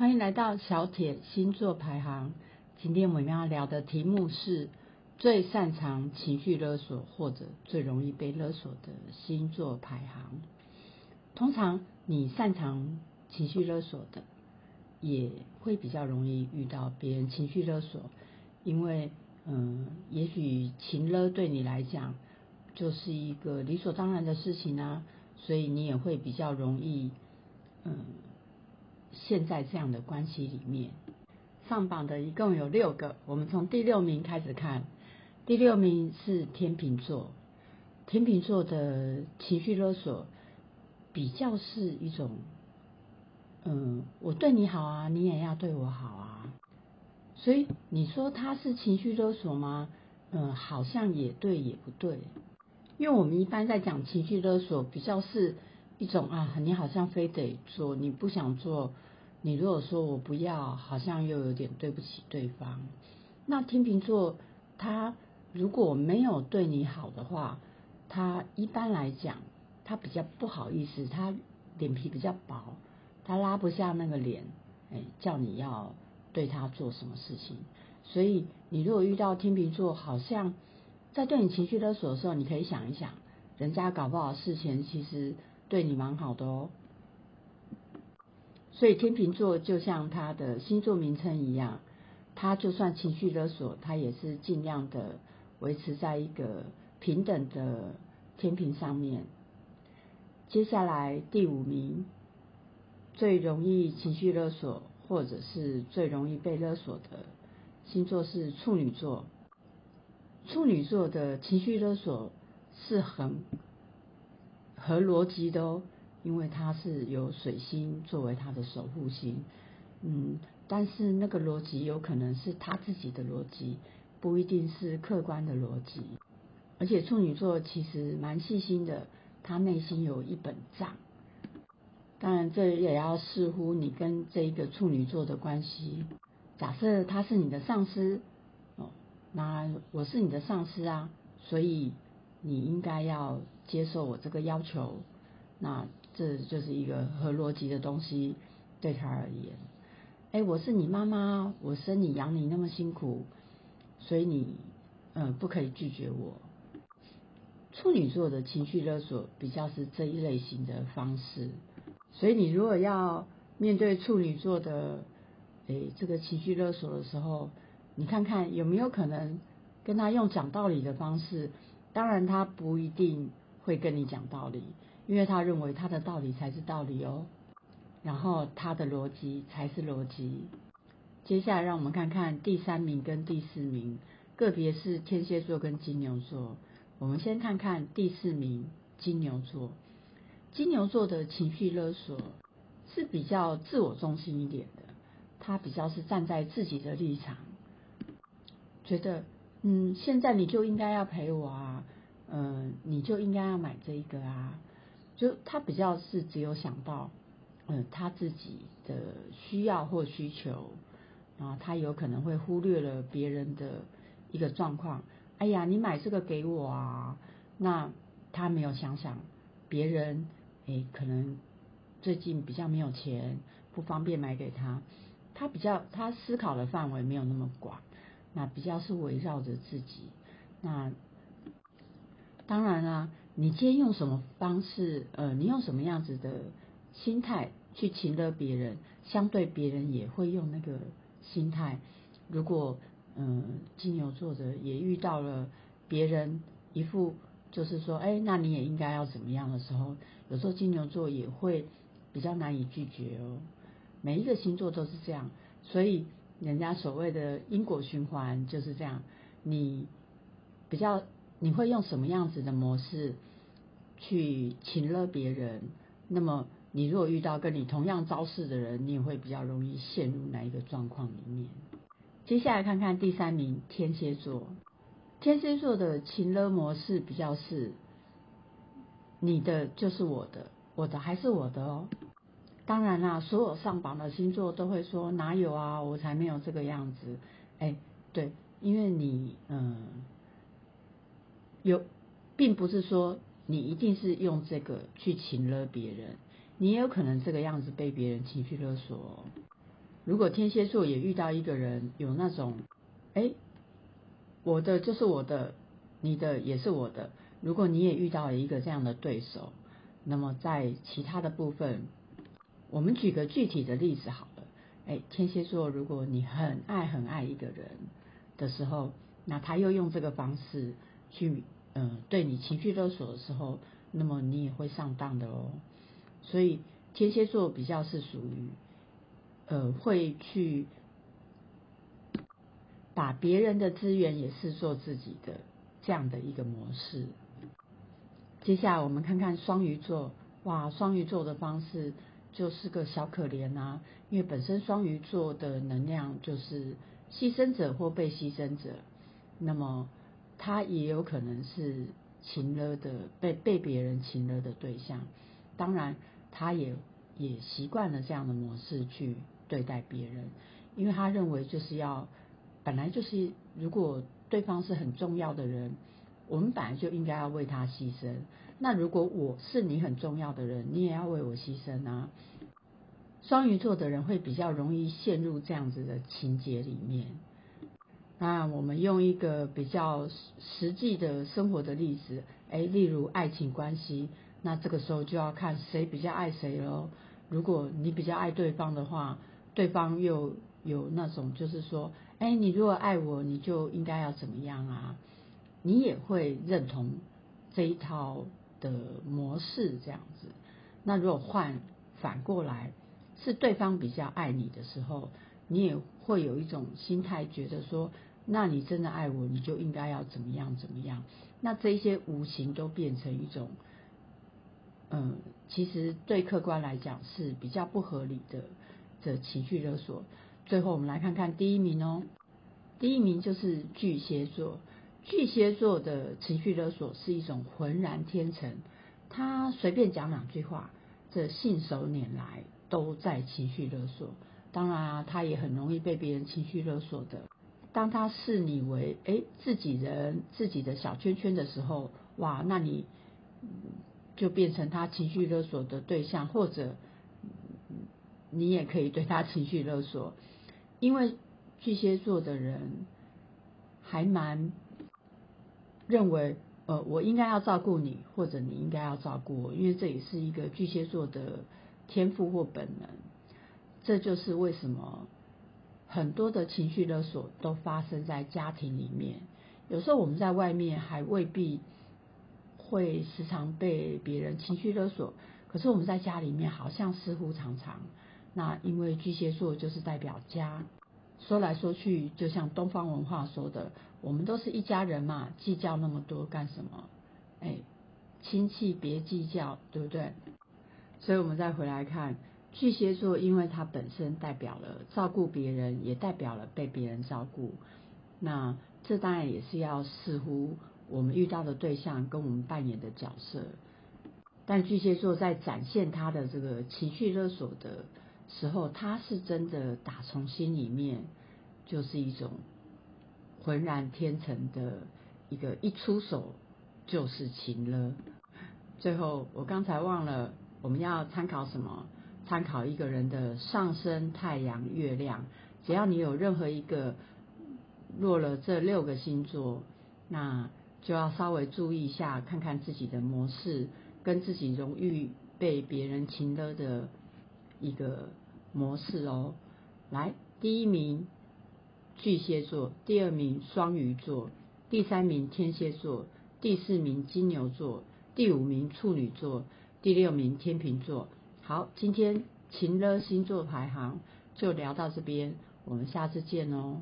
欢迎来到小铁星座排行。今天我们要聊的题目是最擅长情绪勒索或者最容易被勒索的星座排行。通常你擅长情绪勒索的，也会比较容易遇到别人情绪勒索，因为嗯，也许情勒对你来讲就是一个理所当然的事情啊，所以你也会比较容易嗯。现在这样的关系里面，上榜的一共有六个，我们从第六名开始看。第六名是天秤座，天秤座的情绪勒索比较是一种，嗯，我对你好啊，你也要对我好啊。所以你说他是情绪勒索吗？嗯，好像也对也不对，因为我们一般在讲情绪勒索，比较是。一种啊，你好像非得做，你不想做。你如果说我不要，好像又有点对不起对方。那天秤座他如果没有对你好的话，他一般来讲他比较不好意思，他脸皮比较薄，他拉不下那个脸，哎，叫你要对他做什么事情。所以你如果遇到天秤座，好像在对你情绪勒索的时候，你可以想一想，人家搞不好事前其实。对你蛮好的哦，所以天秤座就像他的星座名称一样，他就算情绪勒索，他也是尽量的维持在一个平等的天平上面。接下来第五名，最容易情绪勒索或者是最容易被勒索的星座是处女座。处女座的情绪勒索是很。合逻辑的哦，因为它是有水星作为它的守护星，嗯，但是那个逻辑有可能是他自己的逻辑，不一定是客观的逻辑。而且处女座其实蛮细心的，他内心有一本账。当然，这也要视乎你跟这一个处女座的关系。假设他是你的上司，哦，那我是你的上司啊，所以。你应该要接受我这个要求，那这就是一个合逻辑的东西对他而言。哎，我是你妈妈，我生你养你那么辛苦，所以你嗯不可以拒绝我。处女座的情绪勒索比较是这一类型的方式，所以你如果要面对处女座的哎这个情绪勒索的时候，你看看有没有可能跟他用讲道理的方式。当然，他不一定会跟你讲道理，因为他认为他的道理才是道理哦，然后他的逻辑才是逻辑。接下来，让我们看看第三名跟第四名，个别是天蝎座跟金牛座。我们先看看第四名金牛座。金牛座的情绪勒索是比较自我中心一点的，他比较是站在自己的立场，觉得。嗯，现在你就应该要陪我啊，嗯，你就应该要买这一个啊，就他比较是只有想到，嗯，他自己的需要或需求，然后他有可能会忽略了别人的一个状况。哎呀，你买这个给我啊，那他没有想想别人，哎，可能最近比较没有钱，不方便买给他，他比较他思考的范围没有那么广。那比较是围绕着自己，那当然啦，你今天用什么方式，呃，你用什么样子的心态去请了别人，相对别人也会用那个心态。如果嗯金牛座的也遇到了别人一副就是说，哎，那你也应该要怎么样的时候，有时候金牛座也会比较难以拒绝哦。每一个星座都是这样，所以。人家所谓的因果循环就是这样，你比较你会用什么样子的模式去请了别人？那么你如果遇到跟你同样招式的人，你也会比较容易陷入哪一个状况里面？接下来看看第三名天蝎座，天蝎座的情勒模式比较是你的就是我的，我的还是我的哦。当然啦，所有上榜的星座都会说哪有啊，我才没有这个样子。哎，对，因为你嗯有，并不是说你一定是用这个去请了别人，你也有可能这个样子被别人情绪勒索。如果天蝎座也遇到一个人有那种，哎，我的就是我的，你的也是我的。如果你也遇到了一个这样的对手，那么在其他的部分，我们举个具体的例子好了。哎，天蝎座，如果你很爱很爱一个人的时候，那他又用这个方式去，嗯，对你情绪勒索的时候，那么你也会上当的哦。所以天蝎座比较是属于，呃，会去把别人的资源也视作自己的这样的一个模式。接下来我们看看双鱼座，哇，双鱼座的方式就是个小可怜啊，因为本身双鱼座的能量就是牺牲者或被牺牲者，那么他也有可能是情勒的被被别人情勒的对象，当然他也也习惯了这样的模式去对待别人，因为他认为就是要本来就是如果对方是很重要的人。我们本来就应该要为他牺牲。那如果我是你很重要的人，你也要为我牺牲啊。双鱼座的人会比较容易陷入这样子的情节里面。那我们用一个比较实际的生活的例子，哎，例如爱情关系，那这个时候就要看谁比较爱谁喽。如果你比较爱对方的话，对方又有那种就是说，哎，你如果爱我，你就应该要怎么样啊？你也会认同这一套的模式这样子。那如果换反过来，是对方比较爱你的时候，你也会有一种心态，觉得说，那你真的爱我，你就应该要怎么样怎么样。那这些无形都变成一种，嗯，其实对客观来讲是比较不合理的的情绪勒索。最后我们来看看第一名哦，第一名就是巨蟹座。巨蟹座的情绪勒索是一种浑然天成，他随便讲两句话，这信手拈来都在情绪勒索。当然啊，他也很容易被别人情绪勒索的。当他视你为哎自己人、自己的小圈圈的时候，哇，那你就变成他情绪勒索的对象，或者你也可以对他情绪勒索，因为巨蟹座的人还蛮。认为，呃，我应该要照顾你，或者你应该要照顾我，因为这也是一个巨蟹座的天赋或本能。这就是为什么很多的情绪勒索都发生在家庭里面。有时候我们在外面还未必会时常被别人情绪勒索，可是我们在家里面好像似乎常常。那因为巨蟹座就是代表家。说来说去，就像东方文化说的，我们都是一家人嘛，计较那么多干什么？哎，亲戚别计较，对不对？所以我们再回来看巨蟹座，因为它本身代表了照顾别人，也代表了被别人照顾。那这当然也是要视乎我们遇到的对象跟我们扮演的角色。但巨蟹座在展现他的这个情绪勒索的。时候，他是真的打从心里面就是一种浑然天成的一个一出手就是情了。最后，我刚才忘了我们要参考什么？参考一个人的上升、太阳、月亮。只要你有任何一个落了这六个星座，那就要稍微注意一下，看看自己的模式跟自己容易被别人情了的一个。模式哦，来，第一名巨蟹座，第二名双鱼座，第三名天蝎座，第四名金牛座，第五名处女座，第六名天秤座。好，今天晴乐星座排行就聊到这边，我们下次见哦。